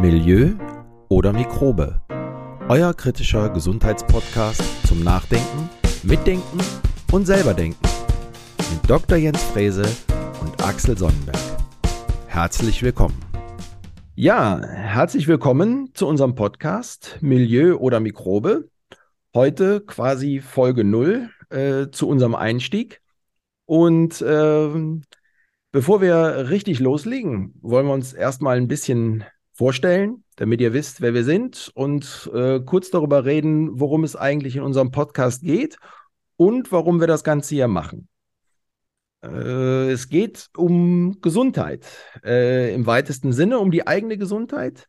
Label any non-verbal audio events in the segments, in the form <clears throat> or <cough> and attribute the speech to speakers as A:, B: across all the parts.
A: Milieu oder Mikrobe. Euer kritischer Gesundheitspodcast zum Nachdenken, Mitdenken und selberdenken. Mit Dr. Jens Frese und Axel Sonnenberg. Herzlich willkommen. Ja, herzlich willkommen zu unserem Podcast Milieu oder Mikrobe. Heute quasi Folge 0 äh, zu unserem Einstieg. Und äh, bevor wir richtig loslegen, wollen wir uns erstmal ein bisschen vorstellen, damit ihr wisst, wer wir sind und äh, kurz darüber reden, worum es eigentlich in unserem Podcast geht und warum wir das Ganze hier machen. Äh, es geht um Gesundheit äh, im weitesten Sinne, um die eigene Gesundheit.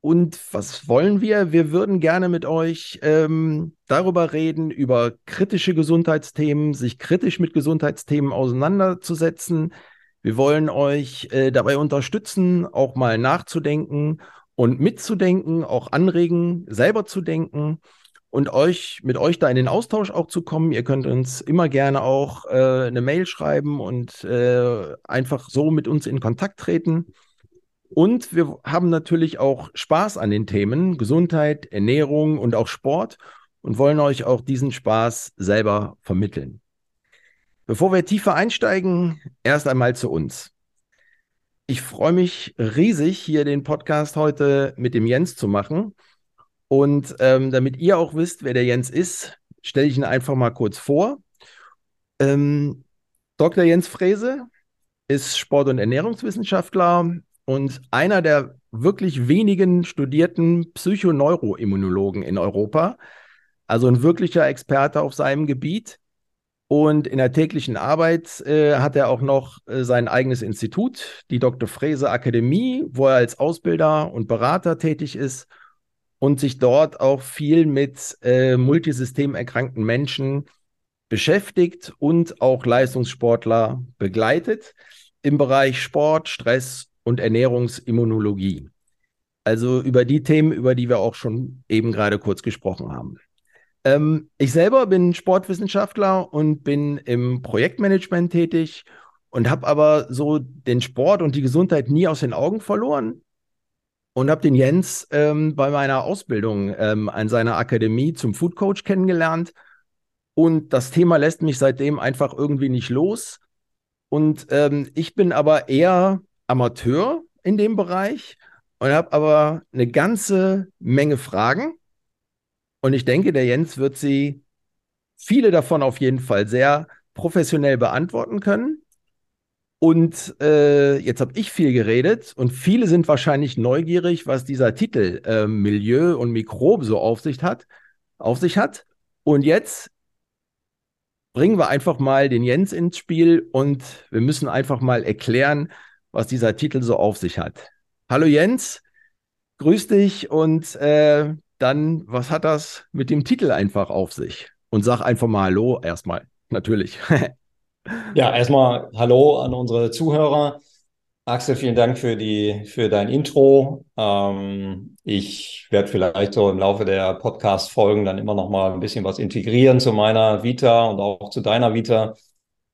A: Und was wollen wir? Wir würden gerne mit euch ähm, darüber reden, über kritische Gesundheitsthemen, sich kritisch mit Gesundheitsthemen auseinanderzusetzen, wir wollen euch äh, dabei unterstützen, auch mal nachzudenken und mitzudenken, auch anregen, selber zu denken und euch mit euch da in den Austausch auch zu kommen. Ihr könnt uns immer gerne auch äh, eine Mail schreiben und äh, einfach so mit uns in Kontakt treten. Und wir haben natürlich auch Spaß an den Themen Gesundheit, Ernährung und auch Sport und wollen euch auch diesen Spaß selber vermitteln. Bevor wir tiefer einsteigen, erst einmal zu uns. Ich freue mich riesig, hier den Podcast heute mit dem Jens zu machen. Und ähm, damit ihr auch wisst, wer der Jens ist, stelle ich ihn einfach mal kurz vor. Ähm, Dr. Jens Frese ist Sport- und Ernährungswissenschaftler und einer der wirklich wenigen studierten Psychoneuroimmunologen in Europa. Also ein wirklicher Experte auf seinem Gebiet. Und in der täglichen Arbeit äh, hat er auch noch äh, sein eigenes Institut, die Dr. Frese Akademie, wo er als Ausbilder und Berater tätig ist und sich dort auch viel mit äh, multisystemerkrankten Menschen beschäftigt und auch Leistungssportler begleitet im Bereich Sport, Stress und Ernährungsimmunologie. Also über die Themen, über die wir auch schon eben gerade kurz gesprochen haben. Ähm, ich selber bin Sportwissenschaftler und bin im Projektmanagement tätig und habe aber so den Sport und die Gesundheit nie aus den Augen verloren und habe den Jens ähm, bei meiner Ausbildung ähm, an seiner Akademie zum Food Coach kennengelernt. Und das Thema lässt mich seitdem einfach irgendwie nicht los. Und ähm, ich bin aber eher Amateur in dem Bereich und habe aber eine ganze Menge Fragen und ich denke, der Jens wird sie viele davon auf jeden Fall sehr professionell beantworten können. Und äh, jetzt habe ich viel geredet und viele sind wahrscheinlich neugierig, was dieser Titel äh, Milieu und Mikrobe so auf sich hat, auf sich hat. Und jetzt bringen wir einfach mal den Jens ins Spiel und wir müssen einfach mal erklären, was dieser Titel so auf sich hat. Hallo Jens, grüß dich und äh, dann was hat das mit dem Titel einfach auf sich? Und sag einfach mal Hallo erstmal, natürlich. <laughs>
B: ja, erstmal Hallo an unsere Zuhörer. Axel, vielen Dank für die für dein Intro. Ähm, ich werde vielleicht so im Laufe der Podcast-Folgen dann immer noch mal ein bisschen was integrieren zu meiner Vita und auch zu deiner Vita.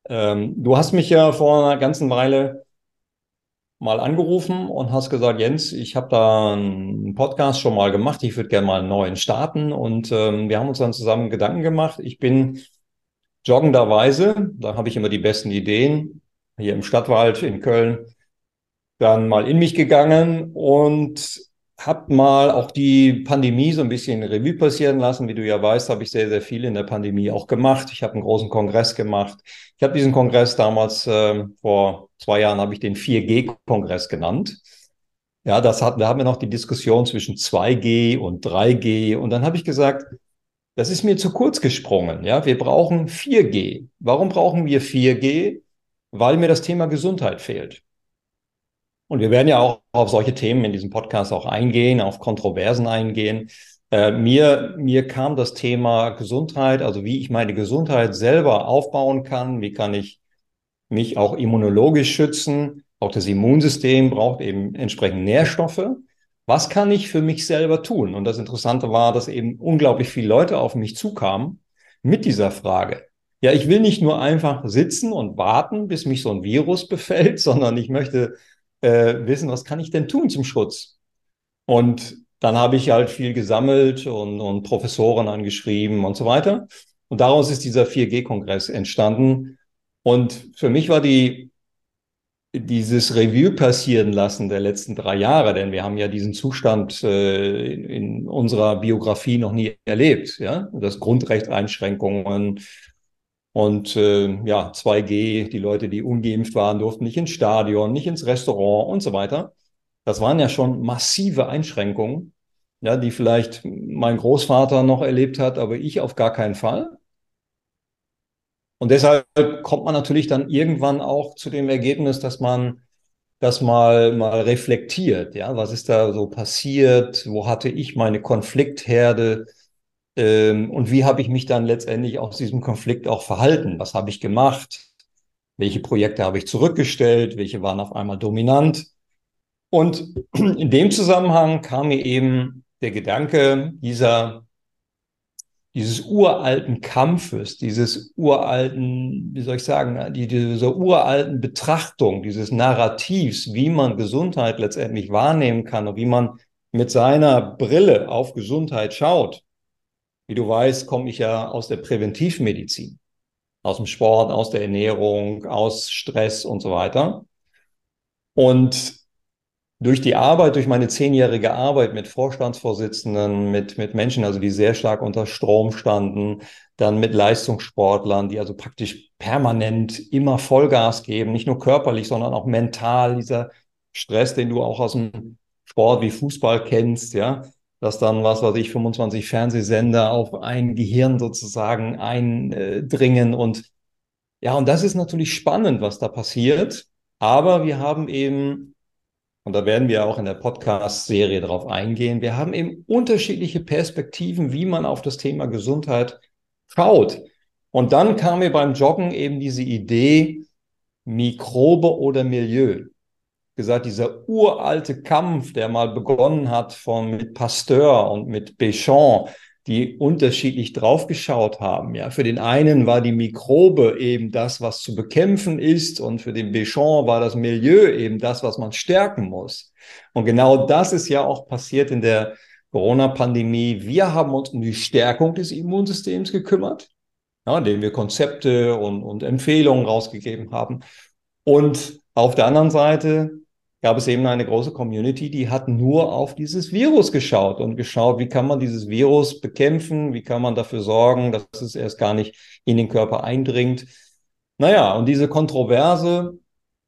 B: Ähm, du hast mich ja vor einer ganzen Weile mal angerufen und hast gesagt, Jens, ich habe da einen Podcast schon mal gemacht, ich würde gerne mal einen neuen starten. Und ähm, wir haben uns dann zusammen Gedanken gemacht. Ich bin joggenderweise, da habe ich immer die besten Ideen, hier im Stadtwald in Köln, dann mal in mich gegangen und habe mal auch die Pandemie so ein bisschen Revue passieren lassen. Wie du ja weißt, habe ich sehr, sehr viel in der Pandemie auch gemacht. Ich habe einen großen Kongress gemacht. Ich habe diesen Kongress damals, äh, vor zwei Jahren, habe ich den 4G-Kongress genannt. Ja, das hat, da haben wir noch die Diskussion zwischen 2G und 3G. Und dann habe ich gesagt, das ist mir zu kurz gesprungen. Ja, wir brauchen 4G. Warum brauchen wir 4G? Weil mir das Thema Gesundheit fehlt. Und wir werden ja auch auf solche Themen in diesem Podcast auch eingehen, auf Kontroversen eingehen. Äh, mir, mir kam das Thema Gesundheit, also wie ich meine Gesundheit selber aufbauen kann, wie kann ich mich auch immunologisch schützen. Auch das Immunsystem braucht eben entsprechend Nährstoffe. Was kann ich für mich selber tun? Und das Interessante war, dass eben unglaublich viele Leute auf mich zukamen mit dieser Frage. Ja, ich will nicht nur einfach sitzen und warten, bis mich so ein Virus befällt, <laughs> sondern ich möchte äh, wissen, was kann ich denn tun zum Schutz? Und dann habe ich halt viel gesammelt und, und Professoren angeschrieben und so weiter. Und daraus ist dieser 4G-Kongress entstanden. Und für mich war die, dieses Revue passieren lassen der letzten drei Jahre, denn wir haben ja diesen Zustand äh, in, in, unserer Biografie noch nie erlebt, ja, das Grundrechteinschränkungen und äh, ja 2G, die Leute, die ungeimpft waren, durften nicht ins Stadion, nicht ins Restaurant und so weiter. Das waren ja schon massive Einschränkungen, ja, die vielleicht mein Großvater noch erlebt hat, aber ich auf gar keinen Fall. Und deshalb kommt man natürlich dann irgendwann auch zu dem Ergebnis, dass man das mal, mal reflektiert. Ja, was ist da so passiert? Wo hatte ich meine Konfliktherde? Ähm, und wie habe ich mich dann letztendlich aus diesem Konflikt auch verhalten? Was habe ich gemacht? Welche Projekte habe ich zurückgestellt? Welche waren auf einmal dominant? Und <clears throat> in dem Zusammenhang kam mir eben der Gedanke dieser dieses uralten Kampfes, dieses uralten, wie soll ich sagen, die, dieser uralten Betrachtung, dieses Narrativs, wie man Gesundheit letztendlich wahrnehmen kann und wie man mit seiner Brille auf Gesundheit schaut. Wie du weißt, komme ich ja aus der Präventivmedizin, aus dem Sport, aus der Ernährung, aus Stress und so weiter. Und durch die Arbeit, durch meine zehnjährige Arbeit mit Vorstandsvorsitzenden, mit, mit Menschen, also die sehr stark unter Strom standen, dann mit Leistungssportlern, die also praktisch permanent immer Vollgas geben, nicht nur körperlich, sondern auch mental, dieser Stress, den du auch aus dem Sport wie Fußball kennst, ja, dass dann, was weiß ich, 25 Fernsehsender auf ein Gehirn sozusagen eindringen und ja, und das ist natürlich spannend, was da passiert. Aber wir haben eben und da werden wir auch in der Podcast-Serie darauf eingehen. Wir haben eben unterschiedliche Perspektiven, wie man auf das Thema Gesundheit schaut. Und dann kam mir beim Joggen eben diese Idee, Mikrobe oder Milieu. Gesagt, dieser uralte Kampf, der mal begonnen hat von mit Pasteur und mit Béchamp, die unterschiedlich draufgeschaut haben. Ja, für den einen war die Mikrobe eben das, was zu bekämpfen ist, und für den Béchamp war das Milieu eben das, was man stärken muss. Und genau das ist ja auch passiert in der Corona-Pandemie. Wir haben uns um die Stärkung des Immunsystems gekümmert, ja, indem wir Konzepte und, und Empfehlungen rausgegeben haben. Und auf der anderen Seite gab es eben eine große Community, die hat nur auf dieses Virus geschaut und geschaut, wie kann man dieses Virus bekämpfen, wie kann man dafür sorgen, dass es erst gar nicht in den Körper eindringt. Naja, und diese Kontroverse,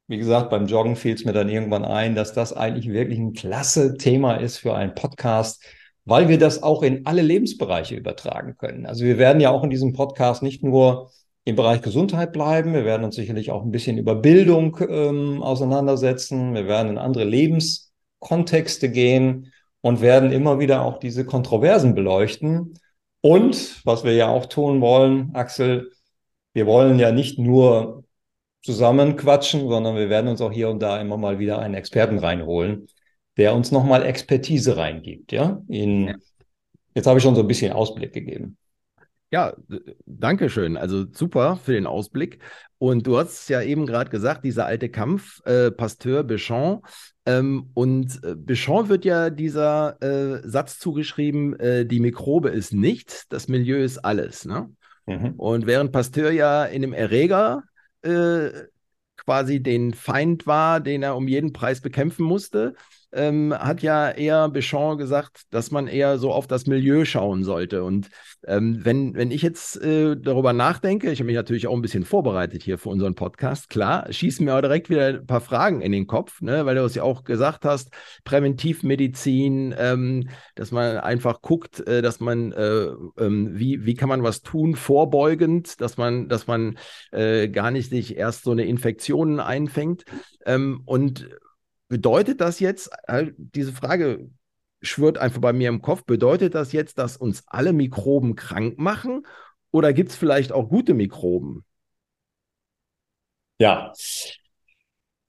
B: wie gesagt, beim Joggen fiel es mir dann irgendwann ein, dass das eigentlich wirklich ein klasse Thema ist für einen Podcast, weil wir das auch in alle Lebensbereiche übertragen können. Also wir werden ja auch in diesem Podcast nicht nur im Bereich Gesundheit bleiben. Wir werden uns sicherlich auch ein bisschen über Bildung ähm, auseinandersetzen. Wir werden in andere Lebenskontexte gehen und werden immer wieder auch diese Kontroversen beleuchten. Und was wir ja auch tun wollen, Axel, wir wollen ja nicht nur zusammen quatschen, sondern wir werden uns auch hier und da immer mal wieder einen Experten reinholen, der uns nochmal Expertise reingibt. Ja, in, jetzt habe ich schon so ein bisschen Ausblick gegeben.
A: Ja, danke schön. Also super für den Ausblick. Und du hast ja eben gerade gesagt, dieser alte Kampf, äh, Pasteur, Béchamp. Ähm, und äh, Béchamp wird ja dieser äh, Satz zugeschrieben, äh, die Mikrobe ist nichts, das Milieu ist alles. Ne? Mhm. Und während Pasteur ja in dem Erreger äh, quasi den Feind war, den er um jeden Preis bekämpfen musste, ähm, hat ja eher Béchamp gesagt, dass man eher so auf das Milieu schauen sollte. Und ähm, wenn, wenn ich jetzt äh, darüber nachdenke, ich habe mich natürlich auch ein bisschen vorbereitet hier für unseren Podcast, klar, schießen mir auch direkt wieder ein paar Fragen in den Kopf, ne, weil du es ja auch gesagt hast, Präventivmedizin, ähm, dass man einfach guckt, äh, dass man, äh, ähm, wie, wie kann man was tun, vorbeugend, dass man, dass man äh, gar nicht sich erst so eine Infektion einfängt. Ähm, und Bedeutet das jetzt, äh, diese Frage schwört einfach bei mir im Kopf, bedeutet das jetzt, dass uns alle Mikroben krank machen oder gibt es vielleicht auch gute Mikroben?
B: Ja,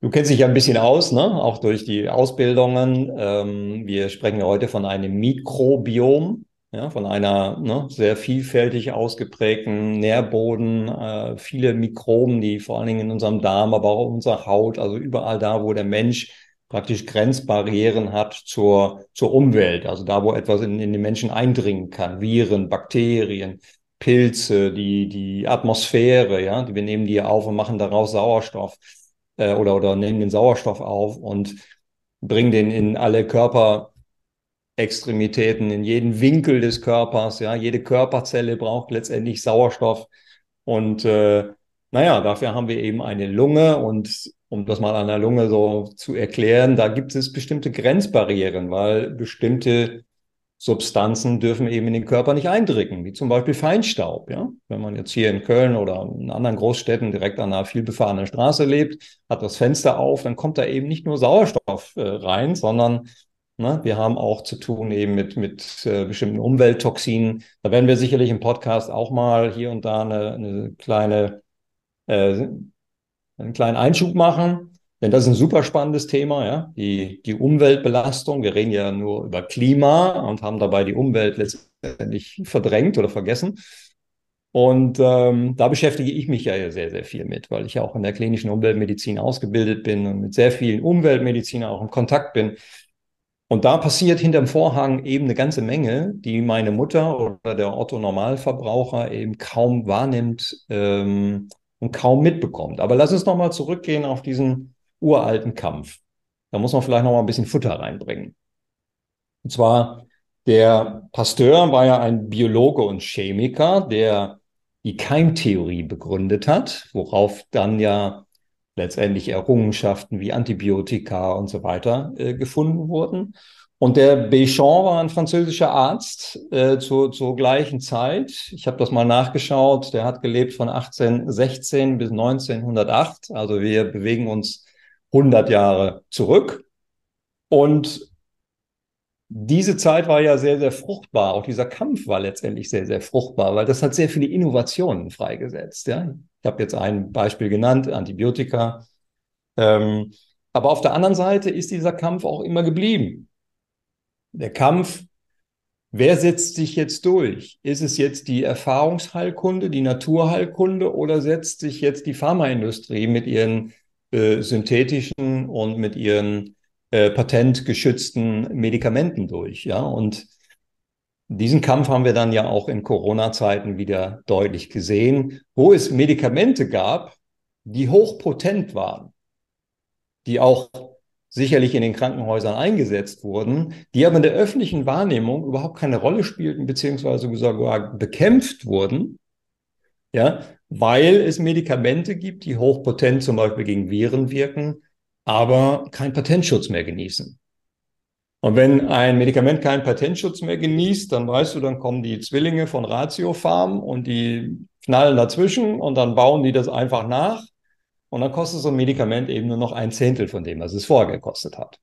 B: du kennst dich ja ein bisschen aus, ne? auch durch die Ausbildungen. Ähm, wir sprechen ja heute von einem Mikrobiom, ja, von einer ne, sehr vielfältig ausgeprägten Nährboden, äh, viele Mikroben, die vor allen Dingen in unserem Darm, aber auch in unserer Haut, also überall da, wo der Mensch praktisch Grenzbarrieren hat zur, zur Umwelt, also da, wo etwas in, in den Menschen eindringen kann, Viren, Bakterien, Pilze, die, die Atmosphäre, ja, wir nehmen die auf und machen daraus Sauerstoff äh, oder, oder nehmen den Sauerstoff auf und bringen den in alle Körperextremitäten, in jeden Winkel des Körpers, ja, jede Körperzelle braucht letztendlich Sauerstoff. Und äh, naja, dafür haben wir eben eine Lunge und um das mal an der Lunge so zu erklären, da gibt es bestimmte Grenzbarrieren, weil bestimmte Substanzen dürfen eben in den Körper nicht eindringen, wie zum Beispiel Feinstaub. Ja? Wenn man jetzt hier in Köln oder in anderen Großstädten direkt an einer vielbefahrenen Straße lebt, hat das Fenster auf, dann kommt da eben nicht nur Sauerstoff äh, rein, sondern ne, wir haben auch zu tun eben mit, mit äh, bestimmten Umwelttoxinen. Da werden wir sicherlich im Podcast auch mal hier und da eine, eine kleine äh, einen kleinen Einschub machen, denn das ist ein super spannendes Thema, ja, die, die Umweltbelastung. Wir reden ja nur über Klima und haben dabei die Umwelt letztendlich verdrängt oder vergessen. Und ähm, da beschäftige ich mich ja sehr, sehr viel mit, weil ich ja auch in der klinischen Umweltmedizin ausgebildet bin und mit sehr vielen Umweltmedizinern auch in Kontakt bin. Und da passiert hinterm Vorhang eben eine ganze Menge, die meine Mutter oder der Otto-Normalverbraucher eben kaum wahrnimmt, ähm, und kaum mitbekommt. Aber lass uns nochmal zurückgehen auf diesen uralten Kampf. Da muss man vielleicht nochmal ein bisschen Futter reinbringen. Und zwar, der Pasteur war ja ein Biologe und Chemiker, der die Keimtheorie begründet hat, worauf dann ja letztendlich Errungenschaften wie Antibiotika und so weiter äh, gefunden wurden. Und der Béchamp war ein französischer Arzt äh, zu, zur gleichen Zeit. Ich habe das mal nachgeschaut. Der hat gelebt von 1816 bis 1908. Also wir bewegen uns 100 Jahre zurück. Und diese Zeit war ja sehr, sehr fruchtbar. Auch dieser Kampf war letztendlich sehr, sehr fruchtbar, weil das hat sehr viele Innovationen freigesetzt. Ja? Ich habe jetzt ein Beispiel genannt, Antibiotika. Ähm, aber auf der anderen Seite ist dieser Kampf auch immer geblieben der Kampf, wer setzt sich jetzt durch? Ist es jetzt die Erfahrungsheilkunde, die Naturheilkunde oder setzt sich jetzt die Pharmaindustrie mit ihren äh, synthetischen und mit ihren äh, patentgeschützten Medikamenten durch? Ja, und diesen Kampf haben wir dann ja auch in Corona-Zeiten wieder deutlich gesehen, wo es Medikamente gab, die hochpotent waren, die auch sicherlich in den Krankenhäusern eingesetzt wurden, die aber in der öffentlichen Wahrnehmung überhaupt keine Rolle spielten, beziehungsweise sogar bekämpft wurden, ja, weil es Medikamente gibt, die hochpotent zum Beispiel gegen Viren wirken, aber keinen Patentschutz mehr genießen. Und wenn ein Medikament keinen Patentschutz mehr genießt, dann weißt du, dann kommen die Zwillinge von Ratiofarm und die knallen dazwischen und dann bauen die das einfach nach und dann kostet so ein Medikament eben nur noch ein Zehntel von dem, was es vorher gekostet hat.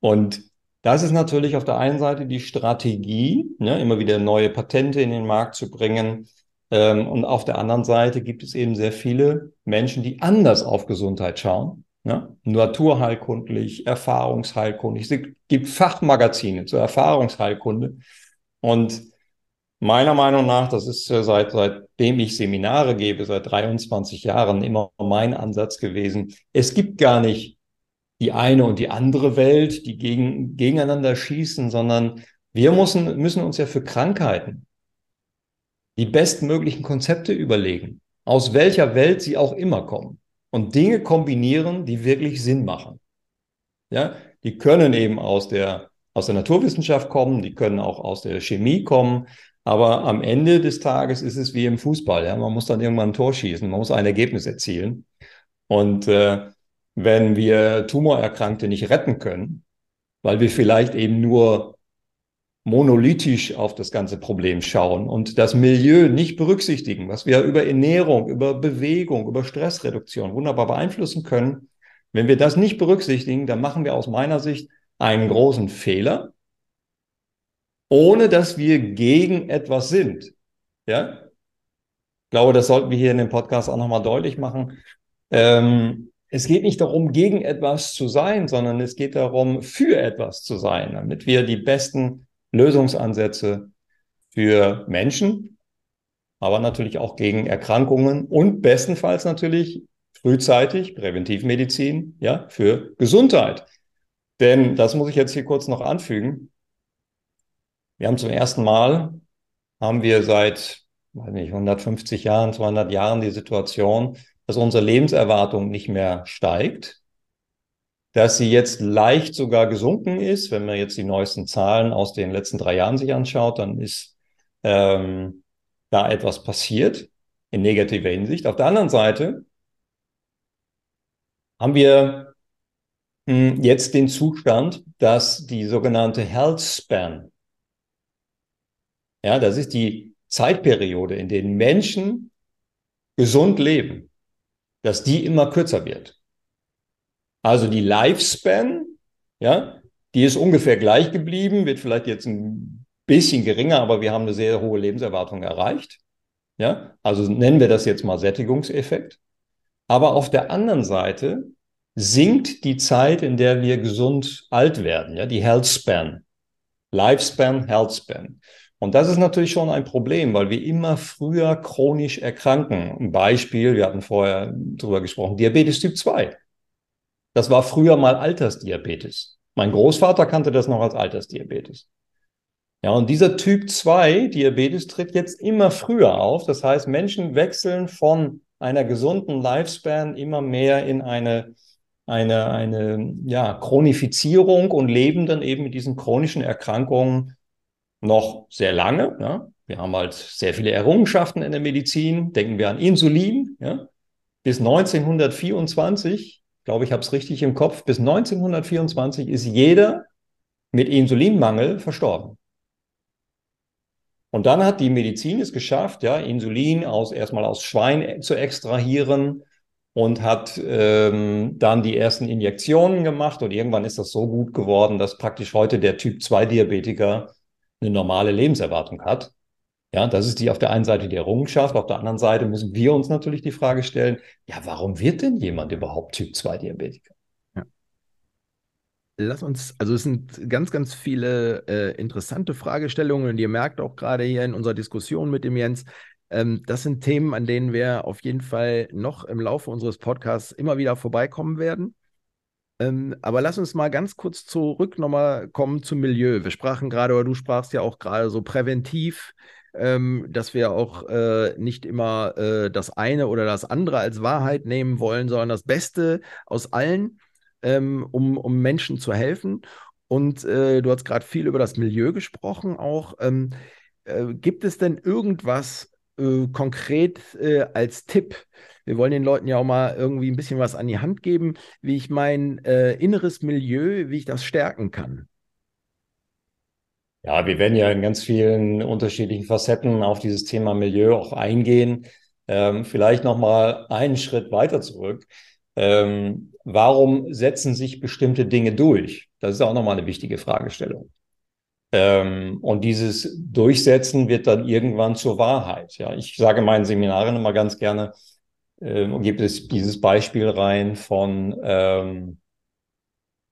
B: Und das ist natürlich auf der einen Seite die Strategie, ne, immer wieder neue Patente in den Markt zu bringen. Ähm, und auf der anderen Seite gibt es eben sehr viele Menschen, die anders auf Gesundheit schauen. Ne? Naturheilkundlich, erfahrungsheilkundlich. Es gibt Fachmagazine zur Erfahrungsheilkunde. Und Meiner Meinung nach, das ist äh, seit, seitdem ich Seminare gebe, seit 23 Jahren immer mein Ansatz gewesen. Es gibt gar nicht die eine und die andere Welt, die gegen, gegeneinander schießen, sondern wir müssen, müssen uns ja für Krankheiten die bestmöglichen Konzepte überlegen, aus welcher Welt sie auch immer kommen und Dinge kombinieren, die wirklich Sinn machen. Ja, die können eben aus der, aus der Naturwissenschaft kommen, die können auch aus der Chemie kommen, aber am Ende des Tages ist es wie im Fußball. Ja? Man muss dann irgendwann ein Tor schießen, man muss ein Ergebnis erzielen. Und äh, wenn wir Tumorerkrankte nicht retten können, weil wir vielleicht eben nur monolithisch auf das ganze Problem schauen und das Milieu nicht berücksichtigen, was wir über Ernährung, über Bewegung, über Stressreduktion wunderbar beeinflussen können. Wenn wir das nicht berücksichtigen, dann machen wir aus meiner Sicht einen großen Fehler ohne dass wir gegen etwas sind. Ja? Ich glaube, das sollten wir hier in dem Podcast auch nochmal deutlich machen. Ähm, es geht nicht darum, gegen etwas zu sein, sondern es geht darum, für etwas zu sein, damit wir die besten Lösungsansätze für Menschen, aber natürlich auch gegen Erkrankungen und bestenfalls natürlich frühzeitig Präventivmedizin, ja, für Gesundheit Denn, das muss ich jetzt hier kurz noch anfügen, wir haben zum ersten Mal, haben wir seit, weiß nicht, 150 Jahren, 200 Jahren die Situation, dass unsere Lebenserwartung nicht mehr steigt, dass sie jetzt leicht sogar gesunken ist. Wenn man jetzt die neuesten Zahlen aus den letzten drei Jahren sich anschaut, dann ist ähm, da etwas passiert in negativer Hinsicht. Auf der anderen Seite haben wir hm, jetzt den Zustand, dass die sogenannte Health Span, ja, das ist die Zeitperiode, in der Menschen gesund leben, dass die immer kürzer wird. Also die Lifespan, ja, die ist ungefähr gleich geblieben, wird vielleicht jetzt ein bisschen geringer, aber wir haben eine sehr hohe Lebenserwartung erreicht. Ja, also nennen wir das jetzt mal Sättigungseffekt. Aber auf der anderen Seite sinkt die Zeit, in der wir gesund alt werden, ja, die Health Span. Lifespan, Health Span. Und das ist natürlich schon ein Problem, weil wir immer früher chronisch erkranken. Ein Beispiel, wir hatten vorher drüber gesprochen, Diabetes Typ 2. Das war früher mal Altersdiabetes. Mein Großvater kannte das noch als Altersdiabetes. Ja, und dieser Typ 2 Diabetes tritt jetzt immer früher auf. Das heißt, Menschen wechseln von einer gesunden Lifespan immer mehr in eine, eine, eine ja, Chronifizierung und leben dann eben mit diesen chronischen Erkrankungen noch sehr lange. Ja. Wir haben halt sehr viele Errungenschaften in der Medizin. Denken wir an Insulin. Ja. Bis 1924, glaube ich, habe es richtig im Kopf, bis 1924 ist jeder mit Insulinmangel verstorben. Und dann hat die Medizin es geschafft, ja, Insulin aus, erstmal aus Schwein zu extrahieren und hat ähm, dann die ersten Injektionen gemacht. Und irgendwann ist das so gut geworden, dass praktisch heute der Typ 2 Diabetiker eine normale Lebenserwartung hat. Ja, das ist die auf der einen Seite die Errungenschaft, auf der anderen Seite müssen wir uns natürlich die Frage stellen, ja, warum wird denn jemand überhaupt Typ 2 Diabetiker?
A: Lass uns, also es sind ganz, ganz viele äh, interessante Fragestellungen und ihr merkt auch gerade hier in unserer Diskussion mit dem Jens, ähm, das sind Themen, an denen wir auf jeden Fall noch im Laufe unseres Podcasts immer wieder vorbeikommen werden. Ähm, aber lass uns mal ganz kurz zurück nochmal kommen zum Milieu. Wir sprachen gerade, oder du sprachst ja auch gerade so präventiv, ähm, dass wir auch äh, nicht immer äh, das eine oder das andere als Wahrheit nehmen wollen, sondern das Beste aus allen ähm, um, um Menschen zu helfen. Und äh, du hast gerade viel über das Milieu gesprochen auch. Ähm, äh, gibt es denn irgendwas äh, konkret äh, als Tipp? Wir wollen den Leuten ja auch mal irgendwie ein bisschen was an die Hand geben, wie ich mein äh, inneres Milieu, wie ich das stärken kann.
B: Ja, wir werden ja in ganz vielen unterschiedlichen Facetten auf dieses Thema Milieu auch eingehen. Ähm, vielleicht noch mal einen Schritt weiter zurück. Ähm, warum setzen sich bestimmte Dinge durch? Das ist auch nochmal eine wichtige Fragestellung. Ähm, und dieses Durchsetzen wird dann irgendwann zur Wahrheit. Ja, ich sage meinen Seminaren immer ganz gerne, äh, gibt es dieses Beispiel rein von, ähm,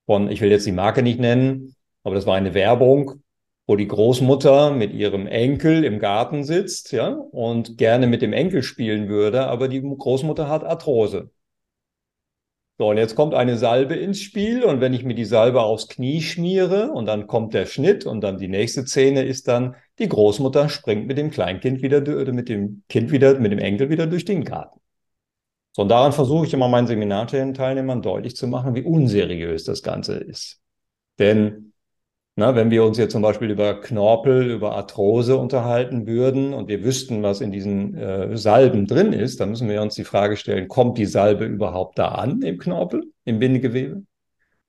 B: von, ich will jetzt die Marke nicht nennen, aber das war eine Werbung, wo die Großmutter mit ihrem Enkel im Garten sitzt, ja, und gerne mit dem Enkel spielen würde, aber die Großmutter hat Arthrose. So, und jetzt kommt eine Salbe ins Spiel und wenn ich mir die Salbe aufs Knie schmiere und dann kommt der Schnitt und dann die nächste Szene ist dann, die Großmutter springt mit dem Kleinkind wieder, mit dem Kind wieder, mit dem Enkel wieder durch den Garten. So, und daran versuche ich immer meinen Seminarteilnehmern deutlich zu machen, wie unseriös das Ganze ist. Denn na, wenn wir uns jetzt zum Beispiel über Knorpel, über Arthrose unterhalten würden und wir wüssten, was in diesen äh, Salben drin ist, dann müssen wir uns die Frage stellen, kommt die Salbe überhaupt da an im Knorpel, im Bindegewebe?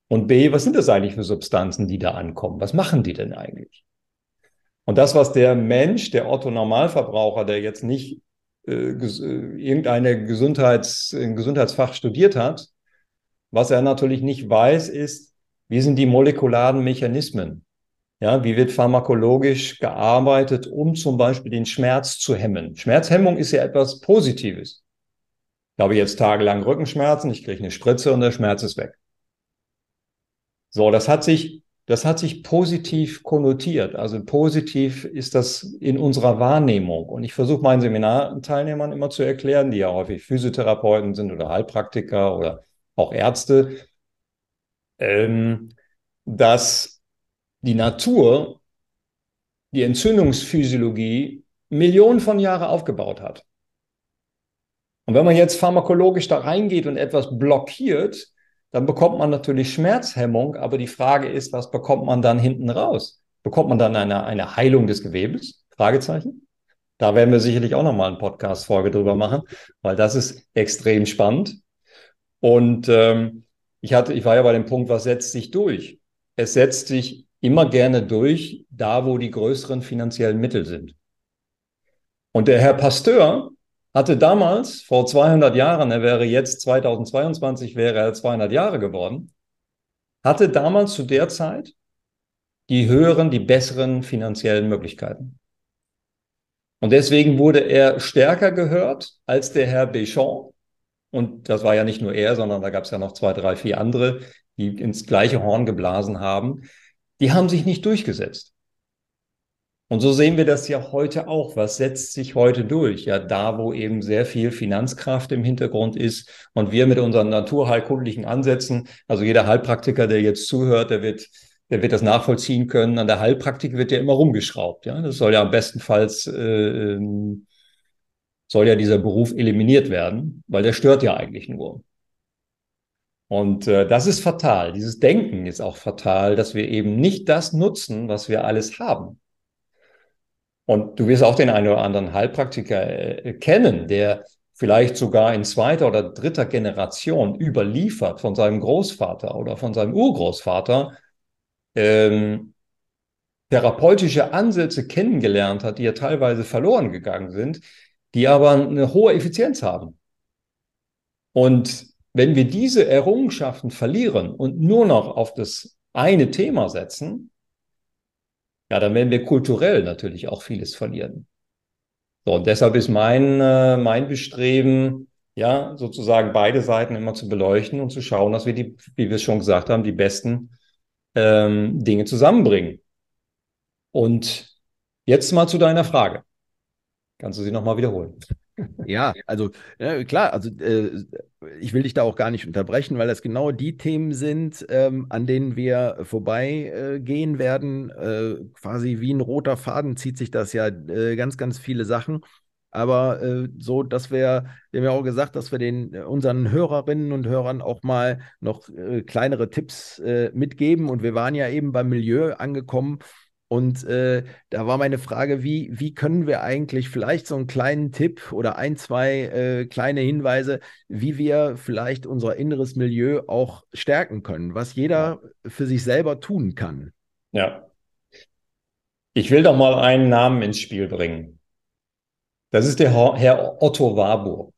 B: Und B, was sind das eigentlich für Substanzen, die da ankommen? Was machen die denn eigentlich? Und das, was der Mensch, der Otto-Normalverbraucher, der jetzt nicht äh, ges äh, irgendeine Gesundheits, Gesundheitsfach studiert hat, was er natürlich nicht weiß, ist, wie sind die molekularen Mechanismen? Ja, wie wird pharmakologisch gearbeitet, um zum Beispiel den Schmerz zu hemmen? Schmerzhemmung ist ja etwas Positives. Ich habe jetzt tagelang Rückenschmerzen, ich kriege eine Spritze und der Schmerz ist weg. So, das hat sich, das hat sich positiv konnotiert. Also positiv ist das in unserer Wahrnehmung. Und ich versuche meinen Seminarteilnehmern immer zu erklären, die ja häufig Physiotherapeuten sind oder Heilpraktiker oder auch Ärzte, ähm, dass die Natur die Entzündungsphysiologie Millionen von Jahren aufgebaut hat. Und wenn man jetzt pharmakologisch da reingeht und etwas blockiert, dann bekommt man natürlich Schmerzhemmung, aber die Frage ist, was bekommt man dann hinten raus? Bekommt man dann eine, eine Heilung des Gewebes? Fragezeichen. Da werden wir sicherlich auch nochmal eine Podcast-Folge drüber machen, weil das ist extrem spannend. Und ähm, ich hatte, ich war ja bei dem Punkt, was setzt sich durch? Es setzt sich immer gerne durch, da wo die größeren finanziellen Mittel sind. Und der Herr Pasteur hatte damals, vor 200 Jahren, er wäre jetzt 2022, wäre er 200 Jahre geworden, hatte damals zu der Zeit die höheren, die besseren finanziellen Möglichkeiten. Und deswegen wurde er stärker gehört als der Herr Béchamp. Und das war ja nicht nur er, sondern da gab es ja noch zwei, drei, vier andere, die ins gleiche Horn geblasen haben. Die haben sich nicht durchgesetzt. Und so sehen wir das ja heute auch. Was setzt sich heute durch? Ja, da, wo eben sehr viel Finanzkraft im Hintergrund ist und wir mit unseren naturheilkundlichen Ansätzen, also jeder Heilpraktiker, der jetzt zuhört, der wird, der wird das nachvollziehen können. An der Heilpraktik wird ja immer rumgeschraubt. Ja, das soll ja am bestenfalls, äh, ähm, soll ja dieser Beruf eliminiert werden, weil der stört ja eigentlich nur. Und äh, das ist fatal. Dieses Denken ist auch fatal, dass wir eben nicht das nutzen, was wir alles haben. Und du wirst auch den einen oder anderen Heilpraktiker äh, kennen, der vielleicht sogar in zweiter oder dritter Generation überliefert von seinem Großvater oder von seinem Urgroßvater ähm, therapeutische Ansätze kennengelernt hat, die ja teilweise verloren gegangen sind, die aber eine hohe Effizienz haben. Und wenn wir diese Errungenschaften verlieren und nur noch auf das eine Thema setzen, ja, dann werden wir kulturell natürlich auch vieles verlieren. So, und deshalb ist mein, äh, mein Bestreben, ja, sozusagen beide Seiten immer zu beleuchten und zu schauen, dass wir die, wie wir es schon gesagt haben, die besten ähm, Dinge zusammenbringen. Und jetzt mal zu deiner Frage. Kannst du sie nochmal wiederholen?
A: Ja, also ja, klar, also äh, ich will dich da auch gar nicht unterbrechen, weil das genau die Themen sind, ähm, an denen wir vorbeigehen äh, werden. Äh, quasi wie ein roter Faden zieht sich das ja äh, ganz, ganz viele Sachen. Aber äh, so, dass wir, wir haben ja auch gesagt, dass wir den unseren Hörerinnen und Hörern auch mal noch äh, kleinere Tipps mitgeben. Und wir waren ja eben beim Milieu angekommen. Und äh, da war meine Frage, wie, wie können wir eigentlich vielleicht so einen kleinen Tipp oder ein, zwei äh, kleine Hinweise, wie wir vielleicht unser inneres Milieu auch stärken können, was jeder für sich selber tun kann.
B: Ja. Ich will doch mal einen Namen ins Spiel bringen. Das ist der Herr Otto Warburg.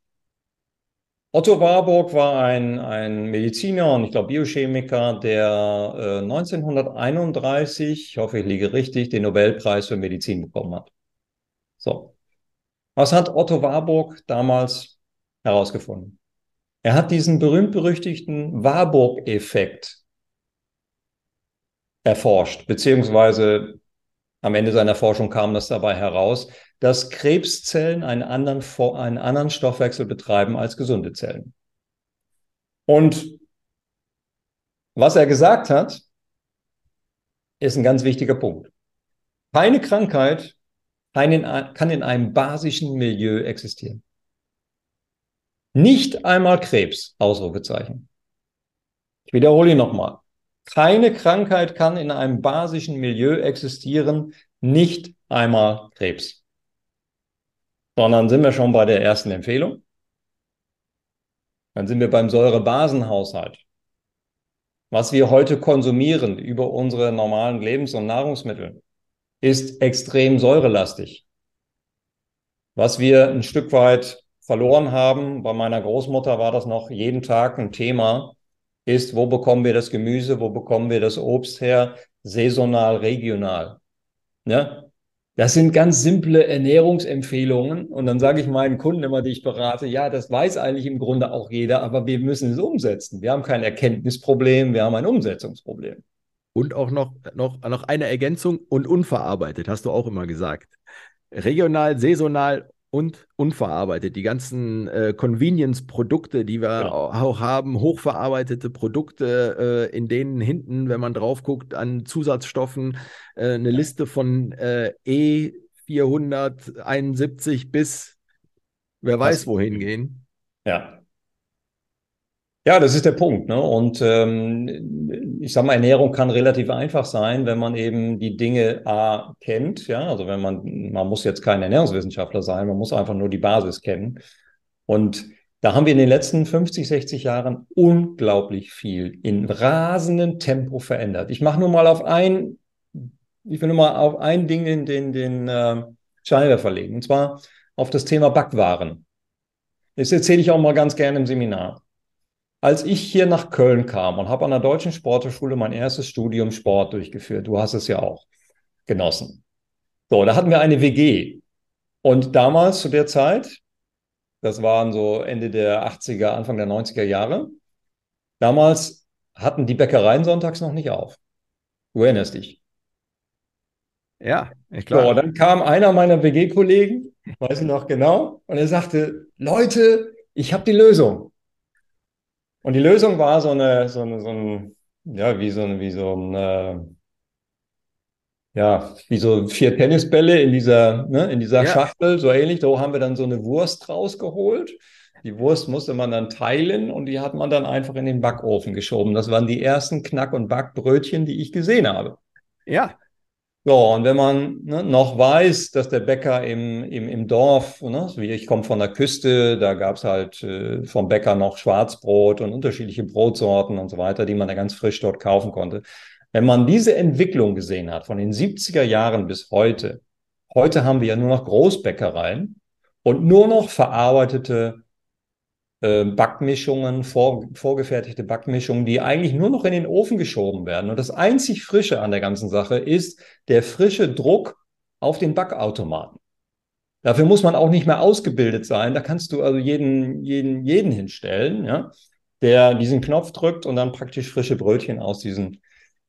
B: Otto Warburg war ein, ein Mediziner und ich glaube Biochemiker, der äh, 1931, ich hoffe, ich liege richtig, den Nobelpreis für Medizin bekommen hat. So. Was hat Otto Warburg damals herausgefunden? Er hat diesen berühmt-berüchtigten Warburg-Effekt erforscht, beziehungsweise am Ende seiner Forschung kam das dabei heraus, dass Krebszellen einen anderen, einen anderen Stoffwechsel betreiben als gesunde Zellen. Und was er gesagt hat, ist ein ganz wichtiger Punkt. Keine Krankheit kann in einem basischen Milieu existieren. Nicht einmal Krebs, Ausrufezeichen. Ich wiederhole ihn nochmal. Keine Krankheit kann in einem basischen Milieu existieren, nicht einmal Krebs sondern sind wir schon bei der ersten Empfehlung. Dann sind wir beim Säurebasenhaushalt. Was wir heute konsumieren über unsere normalen Lebens- und Nahrungsmittel ist extrem säurelastig. Was wir ein Stück weit verloren haben, bei meiner Großmutter war das noch jeden Tag ein Thema, ist, wo bekommen wir das Gemüse, wo bekommen wir das Obst her, saisonal, regional. Ja? Das sind ganz simple Ernährungsempfehlungen. Und dann sage ich meinen Kunden immer, die ich berate, ja, das weiß eigentlich im Grunde auch jeder, aber wir müssen es umsetzen. Wir haben kein Erkenntnisproblem, wir haben ein Umsetzungsproblem.
A: Und auch noch, noch, noch eine Ergänzung und unverarbeitet, hast du auch immer gesagt. Regional, saisonal und unverarbeitet. Die ganzen äh, Convenience-Produkte, die wir ja. auch haben, hochverarbeitete Produkte, äh, in denen hinten, wenn man drauf guckt, an Zusatzstoffen äh, eine Liste von E471 bis wer weiß wohin gehen.
B: Ja. Ja, das ist der Punkt. Ne? Und ähm, ich sage mal, Ernährung kann relativ einfach sein, wenn man eben die Dinge A kennt. Ja, also wenn man, man muss jetzt kein Ernährungswissenschaftler sein, man muss einfach nur die Basis kennen. Und da haben wir in den letzten 50, 60 Jahren unglaublich viel in rasendem Tempo verändert. Ich mache nur mal auf ein, ich will nur mal auf ein Ding in den, den äh, Scheinwerfer legen, und zwar auf das Thema Backwaren. Das erzähle ich auch mal ganz gerne im Seminar. Als ich hier nach Köln kam und habe an der Deutschen Sporteschule mein erstes Studium Sport durchgeführt, du hast es ja auch genossen. So, da hatten wir eine WG. Und damals zu der Zeit, das waren so Ende der 80er, Anfang der 90er Jahre, damals hatten die Bäckereien sonntags noch nicht auf. Du erinnerst dich.
A: Ja, ich glaube.
B: So, dann kam einer meiner WG-Kollegen, weiß ich noch genau, und er sagte, Leute, ich habe die Lösung. Und die Lösung war so eine, so eine, so ein, ja, wie so ein, wie so ein, äh, ja, wie so vier Tennisbälle in dieser, ne, in dieser ja. Schachtel, so ähnlich. Da haben wir dann so eine Wurst rausgeholt. Die Wurst musste man dann teilen und die hat man dann einfach in den Backofen geschoben. Das waren die ersten Knack- und Backbrötchen, die ich gesehen habe.
A: Ja,
B: so, und wenn man ne, noch weiß, dass der Bäcker im, im, im Dorf, ne, wie ich komme von der Küste, da gab's halt äh, vom Bäcker noch Schwarzbrot und unterschiedliche Brotsorten und so weiter, die man da ganz frisch dort kaufen konnte. Wenn man diese Entwicklung gesehen hat, von den 70er Jahren bis heute, heute haben wir ja nur noch Großbäckereien und nur noch verarbeitete äh, Backmischungen, vor, vorgefertigte Backmischungen, die eigentlich nur noch in den Ofen geschoben werden. Und das einzig Frische an der ganzen Sache ist der frische Druck auf den Backautomaten. Dafür muss man auch nicht mehr ausgebildet sein. Da kannst du also jeden, jeden, jeden hinstellen, ja, der diesen Knopf drückt und dann praktisch frische Brötchen aus diesen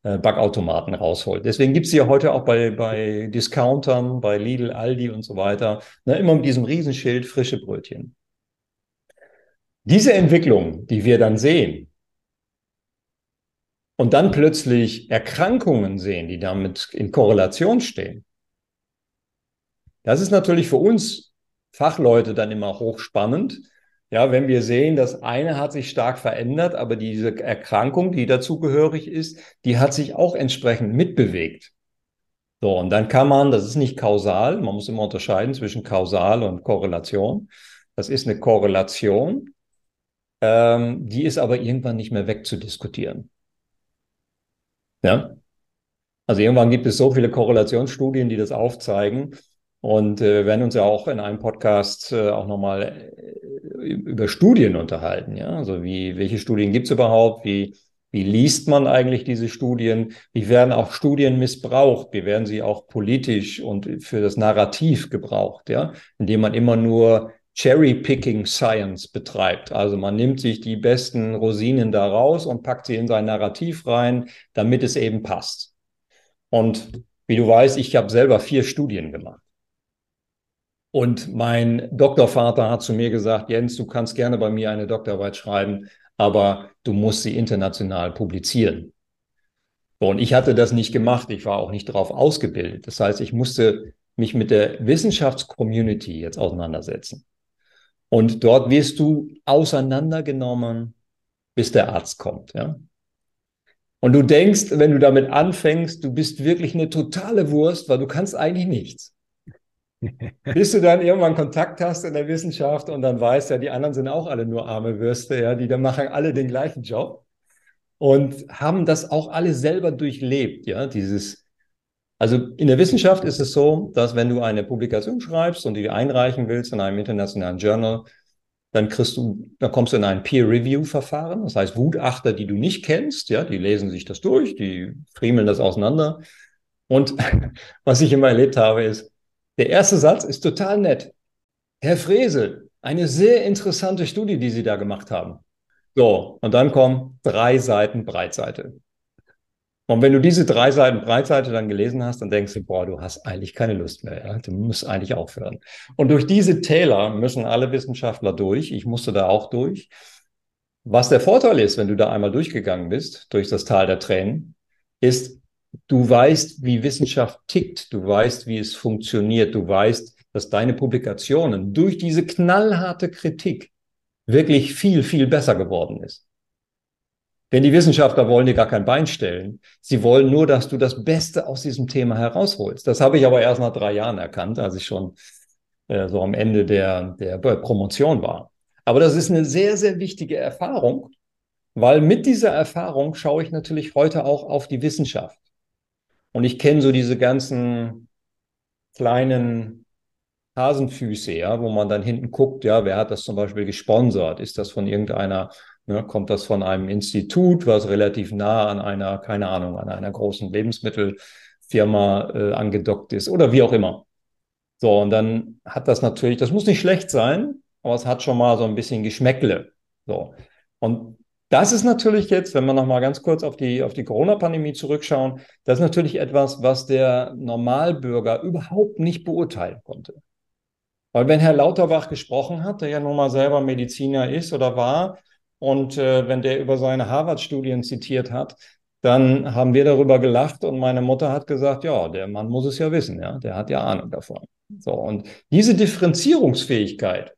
B: äh, Backautomaten rausholt. Deswegen gibt es ja heute auch bei, bei Discountern, bei Lidl, Aldi und so weiter, ne, immer mit diesem Riesenschild frische Brötchen. Diese Entwicklung, die wir dann sehen, und dann plötzlich Erkrankungen sehen, die damit in Korrelation stehen, das ist natürlich für uns Fachleute dann immer hochspannend. Ja, wenn wir sehen, das eine hat sich stark verändert, aber diese Erkrankung, die dazugehörig ist, die hat sich auch entsprechend mitbewegt. So, und dann kann man, das ist nicht kausal, man muss immer unterscheiden zwischen kausal und Korrelation. Das ist eine Korrelation, ähm, die ist aber irgendwann nicht mehr wegzudiskutieren. Ja? Also irgendwann gibt es so viele Korrelationsstudien, die das aufzeigen. Und äh, wir werden uns ja auch in einem Podcast äh, auch nochmal äh, über Studien unterhalten. Ja? Also wie, welche Studien gibt es überhaupt? Wie, wie liest man eigentlich diese Studien? Wie werden auch Studien missbraucht? Wie werden sie auch politisch und für das Narrativ gebraucht? Ja? Indem man immer nur Cherry-Picking Science betreibt. Also man nimmt sich die besten Rosinen da raus und packt sie in sein Narrativ rein, damit es eben passt. Und wie du weißt, ich habe selber vier Studien gemacht. Und mein Doktorvater hat zu mir gesagt, Jens, du kannst gerne bei mir eine Doktorarbeit schreiben, aber du musst sie international publizieren. Und ich hatte das nicht gemacht. Ich war auch nicht darauf ausgebildet. Das heißt, ich musste mich mit der Wissenschaftscommunity jetzt auseinandersetzen. Und dort wirst du auseinandergenommen, bis der Arzt kommt. Ja? Und du denkst, wenn du damit anfängst, du bist wirklich eine totale Wurst, weil du kannst eigentlich nichts. <laughs> Bis du dann irgendwann Kontakt hast in der Wissenschaft und dann weißt, ja, die anderen sind auch alle nur arme Würste, ja, die dann machen alle den gleichen Job und haben das auch alle selber durchlebt, ja, dieses also in der Wissenschaft ist es so, dass wenn du eine Publikation schreibst und die einreichen willst in einem internationalen Journal, dann kriegst du, dann kommst du in ein Peer-Review-Verfahren. Das heißt, Gutachter, die du nicht kennst, ja, die lesen sich das durch, die friemeln das auseinander. Und <laughs> was ich immer erlebt habe, ist, der erste Satz ist total nett. Herr Frese, eine sehr interessante Studie, die Sie da gemacht haben. So, und dann kommen drei Seiten Breitseite. Und wenn du diese drei Seiten Breitseite dann gelesen hast, dann denkst du, boah, du hast eigentlich keine Lust mehr. Ja? Du musst eigentlich aufhören. Und durch diese Täler müssen alle Wissenschaftler durch. Ich musste da auch durch. Was der Vorteil ist, wenn du da einmal durchgegangen bist, durch das Tal der Tränen, ist, du weißt, wie Wissenschaft tickt. Du weißt, wie es funktioniert. Du weißt, dass deine Publikationen durch diese knallharte Kritik wirklich viel, viel besser geworden ist. Denn die Wissenschaftler wollen dir gar kein Bein stellen. Sie wollen nur, dass du das Beste aus diesem Thema herausholst. Das habe ich aber erst nach drei Jahren erkannt, als ich schon äh, so am Ende der, der Promotion war. Aber das ist eine sehr, sehr wichtige Erfahrung, weil mit dieser Erfahrung schaue ich natürlich heute auch auf die Wissenschaft. Und ich kenne so diese ganzen kleinen Hasenfüße, ja, wo man dann hinten guckt, ja, wer hat das zum Beispiel gesponsert? Ist das von irgendeiner Ne, kommt das von einem Institut, was relativ nah an einer, keine Ahnung, an einer großen Lebensmittelfirma äh, angedockt ist oder wie auch immer. So, und dann hat das natürlich, das muss nicht schlecht sein, aber es hat schon mal so ein bisschen Geschmäckle. So. Und das ist natürlich jetzt, wenn wir noch mal ganz kurz auf die, auf die Corona-Pandemie zurückschauen, das ist natürlich etwas, was der Normalbürger überhaupt nicht beurteilen konnte. Weil wenn Herr Lauterbach gesprochen hat, der ja nun mal selber Mediziner ist oder war, und äh, wenn der über seine Harvard-Studien zitiert hat, dann haben wir darüber gelacht und meine Mutter hat gesagt, ja, der Mann muss es ja wissen, ja, der hat ja Ahnung davon. So, und diese Differenzierungsfähigkeit,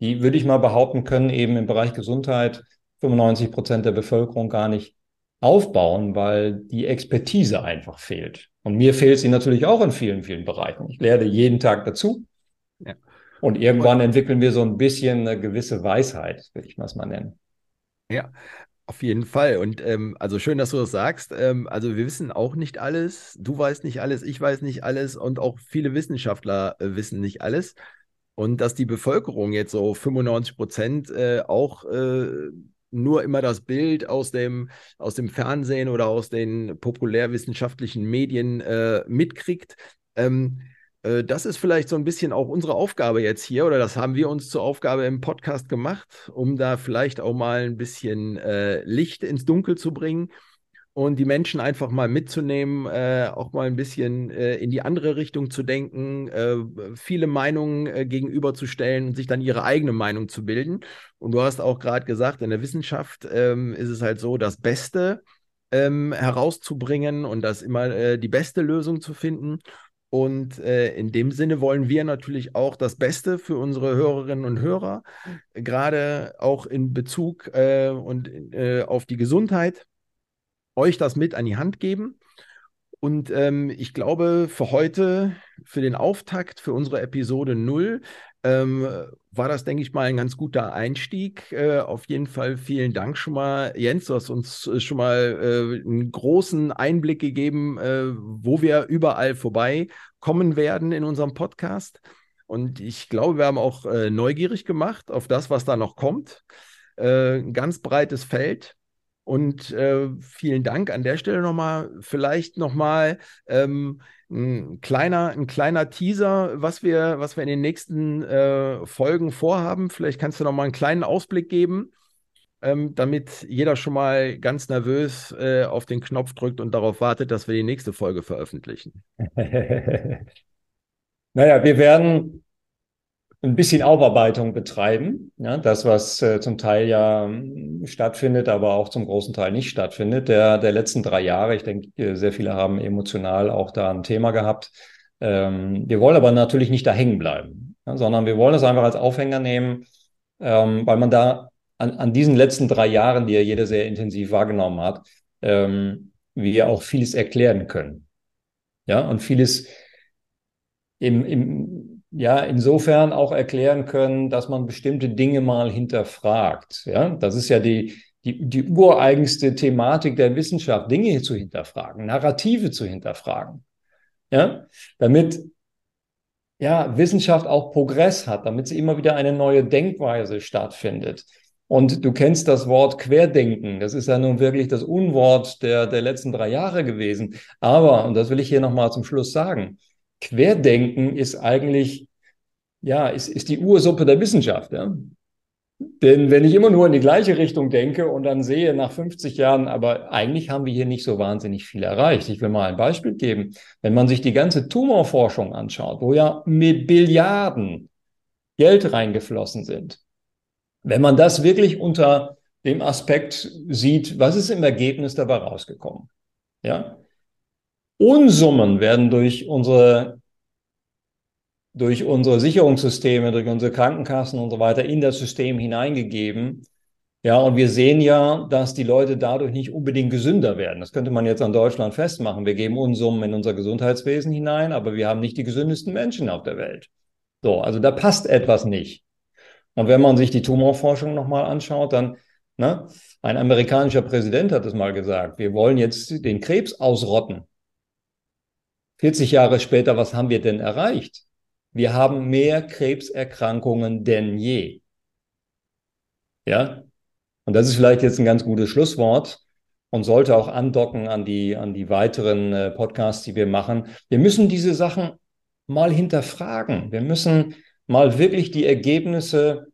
B: die würde ich mal behaupten, können eben im Bereich Gesundheit 95 Prozent der Bevölkerung gar nicht aufbauen, weil die Expertise einfach fehlt. Und mir fehlt sie natürlich auch in vielen, vielen Bereichen. Ich lerne jeden Tag dazu. Ja. Und irgendwann entwickeln wir so ein bisschen eine gewisse Weisheit, würde ich mal es mal nennen.
A: Ja, auf jeden Fall. Und ähm, also schön, dass du das sagst. Ähm, also wir wissen auch nicht alles. Du weißt nicht alles, ich weiß nicht alles und auch viele Wissenschaftler äh, wissen nicht alles. Und dass die Bevölkerung jetzt so 95 Prozent äh, auch äh, nur immer das Bild aus dem, aus dem Fernsehen oder aus den populärwissenschaftlichen Medien äh, mitkriegt. Ähm, äh, das ist vielleicht so ein bisschen auch unsere Aufgabe jetzt hier, oder das haben wir uns zur Aufgabe im Podcast gemacht, um da vielleicht auch mal ein bisschen äh, Licht ins Dunkel zu bringen und die Menschen einfach mal mitzunehmen, äh, auch mal ein bisschen äh, in die andere Richtung zu denken, äh, viele Meinungen äh, gegenüberzustellen und sich dann ihre eigene Meinung zu bilden. Und du hast auch gerade gesagt, in der Wissenschaft ähm, ist es halt so, das Beste ähm, herauszubringen und das immer die beste Lösung zu finden. Und äh, in dem Sinne wollen wir natürlich auch das Beste für unsere Hörerinnen und Hörer, gerade auch in Bezug äh, und äh, auf die Gesundheit, euch das mit an die Hand geben. Und ähm, ich glaube, für heute, für den Auftakt, für unsere Episode 0, ähm, war das, denke ich mal, ein ganz guter Einstieg. Äh, auf jeden Fall vielen Dank schon mal, Jens. Du hast uns äh, schon mal äh, einen großen Einblick gegeben, äh, wo wir überall vorbeikommen werden in unserem Podcast. Und ich glaube, wir haben auch äh, neugierig gemacht auf das, was da noch kommt. Äh, ein ganz breites Feld. Und äh, vielen Dank an der Stelle nochmal. Vielleicht nochmal ähm, ein, kleiner, ein kleiner Teaser, was wir, was wir in den nächsten äh, Folgen vorhaben. Vielleicht kannst du nochmal einen kleinen Ausblick geben, ähm, damit jeder schon mal ganz nervös äh, auf den Knopf drückt und darauf wartet, dass wir die nächste Folge veröffentlichen. <laughs>
B: naja, wir werden ein bisschen Aufarbeitung betreiben. Ja, das, was äh, zum Teil ja äh, stattfindet, aber auch zum großen Teil nicht stattfindet, der, der letzten drei Jahre. Ich denke, äh, sehr viele haben emotional auch da ein Thema gehabt. Ähm, wir wollen aber natürlich nicht da hängen bleiben, ja, sondern wir wollen es einfach als Aufhänger nehmen, ähm, weil man da an, an diesen letzten drei Jahren, die ja jeder sehr intensiv wahrgenommen hat, ähm, wir auch vieles erklären können. Ja, und vieles im, im ja insofern auch erklären können, dass man bestimmte Dinge mal hinterfragt. Ja, das ist ja die, die, die ureigenste Thematik der Wissenschaft, Dinge zu hinterfragen, Narrative zu hinterfragen. Ja, damit ja, Wissenschaft auch Progress hat, damit sie immer wieder eine neue Denkweise stattfindet. Und du kennst das Wort Querdenken. Das ist ja nun wirklich das Unwort der, der letzten drei Jahre gewesen. Aber, und das will ich hier nochmal zum Schluss sagen, Querdenken ist eigentlich, ja, ist, ist die Ursuppe der Wissenschaft. Ja? Denn wenn ich immer nur in die gleiche Richtung denke und dann sehe nach 50 Jahren, aber eigentlich haben wir hier nicht so wahnsinnig viel erreicht. Ich will mal ein Beispiel geben. Wenn man sich die ganze Tumorforschung anschaut, wo ja mit Billiarden Geld reingeflossen sind, wenn man das wirklich unter dem Aspekt sieht, was ist im Ergebnis dabei rausgekommen? Ja? Unsummen werden durch unsere durch unsere Sicherungssysteme, durch unsere Krankenkassen und so weiter in das System hineingegeben. Ja, und wir sehen ja, dass die Leute dadurch nicht unbedingt gesünder werden. Das könnte man jetzt an Deutschland festmachen. Wir geben Unsummen in unser Gesundheitswesen hinein, aber wir haben nicht die gesündesten Menschen auf der Welt. So, also da passt etwas nicht. Und wenn man sich die Tumorforschung nochmal anschaut, dann, ne, ein amerikanischer Präsident hat es mal gesagt, wir wollen jetzt den Krebs ausrotten. 40 Jahre später, was haben wir denn erreicht? Wir haben mehr Krebserkrankungen denn je. Ja? Und das ist vielleicht jetzt ein ganz gutes Schlusswort und sollte auch andocken an die, an die weiteren äh, Podcasts, die wir machen. Wir müssen diese Sachen mal hinterfragen. Wir müssen mal wirklich die Ergebnisse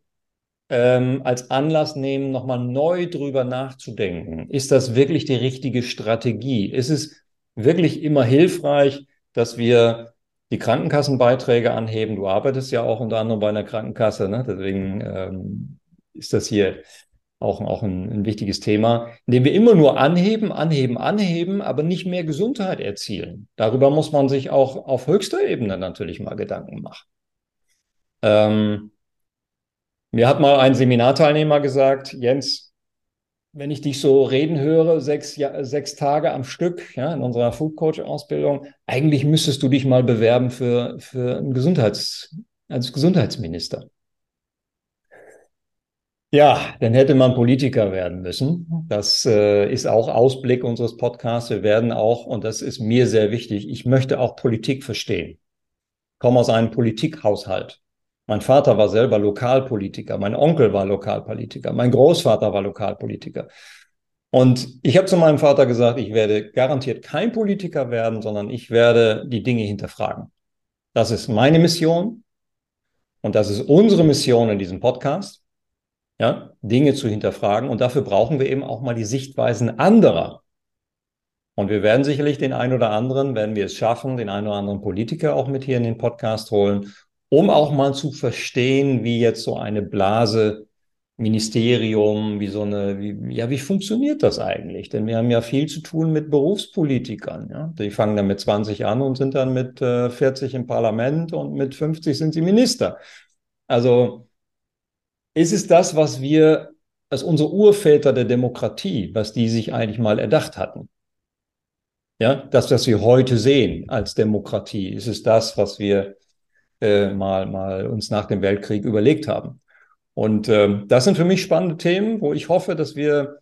B: ähm, als Anlass nehmen, nochmal neu drüber nachzudenken. Ist das wirklich die richtige Strategie? Ist es wirklich immer hilfreich, dass wir die Krankenkassenbeiträge anheben. Du arbeitest ja auch unter anderem bei einer Krankenkasse, ne? deswegen ähm, ist das hier auch, auch ein, ein wichtiges Thema, indem wir immer nur anheben, anheben, anheben, aber nicht mehr Gesundheit erzielen. Darüber muss man sich auch auf höchster Ebene natürlich mal Gedanken machen. Ähm, mir hat mal ein Seminarteilnehmer gesagt, Jens, wenn ich dich so reden höre, sechs, ja, sechs Tage am Stück ja, in unserer Food Coach Ausbildung, eigentlich müsstest du dich mal bewerben für, für Gesundheits, als Gesundheitsminister. Ja, dann hätte man Politiker werden müssen. Das äh, ist auch Ausblick unseres Podcasts. Wir werden auch, und das ist mir sehr wichtig, ich möchte auch Politik verstehen. Ich komme aus einem Politikhaushalt. Mein Vater war selber Lokalpolitiker, mein Onkel war Lokalpolitiker, mein Großvater war Lokalpolitiker. Und ich habe zu meinem Vater gesagt, ich werde garantiert kein Politiker werden, sondern ich werde die Dinge hinterfragen. Das ist meine Mission und das ist unsere Mission in diesem Podcast, ja, Dinge zu hinterfragen. Und dafür brauchen wir eben auch mal die Sichtweisen anderer. Und wir werden sicherlich den einen oder anderen, wenn wir es schaffen, den einen oder anderen Politiker auch mit hier in den Podcast holen um auch mal zu verstehen, wie jetzt so eine Blase Ministerium, wie so eine, wie, ja, wie funktioniert das eigentlich? Denn wir haben ja viel zu tun mit Berufspolitikern. Ja? Die fangen dann mit 20 an und sind dann mit äh, 40 im Parlament und mit 50 sind sie Minister. Also ist es das, was wir, als unsere Urväter der Demokratie, was die sich eigentlich mal erdacht hatten? Ja, das, was wir heute sehen als Demokratie, ist es das, was wir äh, mal, mal uns nach dem Weltkrieg überlegt haben. Und äh, das sind für mich spannende Themen, wo ich hoffe, dass wir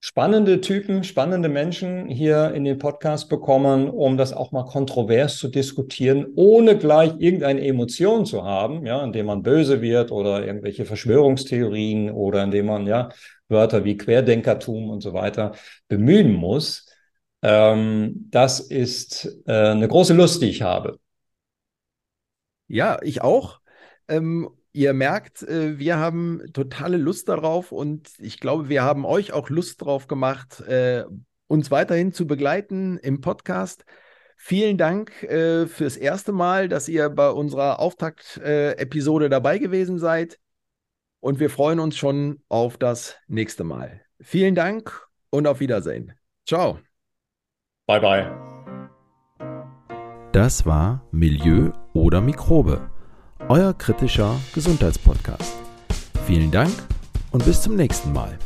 B: spannende Typen, spannende Menschen hier in den Podcast bekommen, um das auch mal kontrovers zu diskutieren, ohne gleich irgendeine Emotion zu haben, ja, indem man böse wird oder irgendwelche Verschwörungstheorien oder indem man ja Wörter wie Querdenkertum und so weiter bemühen muss. Ähm, das ist äh, eine große Lust, die ich habe.
A: Ja, ich auch. Ähm, ihr merkt, äh, wir haben totale Lust darauf und ich glaube, wir haben euch auch Lust drauf gemacht, äh, uns weiterhin zu begleiten im Podcast. Vielen Dank äh, fürs erste Mal, dass ihr bei unserer Auftakt-Episode dabei gewesen seid. Und wir freuen uns schon auf das nächste Mal. Vielen Dank und auf Wiedersehen. Ciao.
B: Bye bye.
A: Das war Milieu oder Mikrobe, euer kritischer Gesundheitspodcast. Vielen Dank und bis zum nächsten Mal.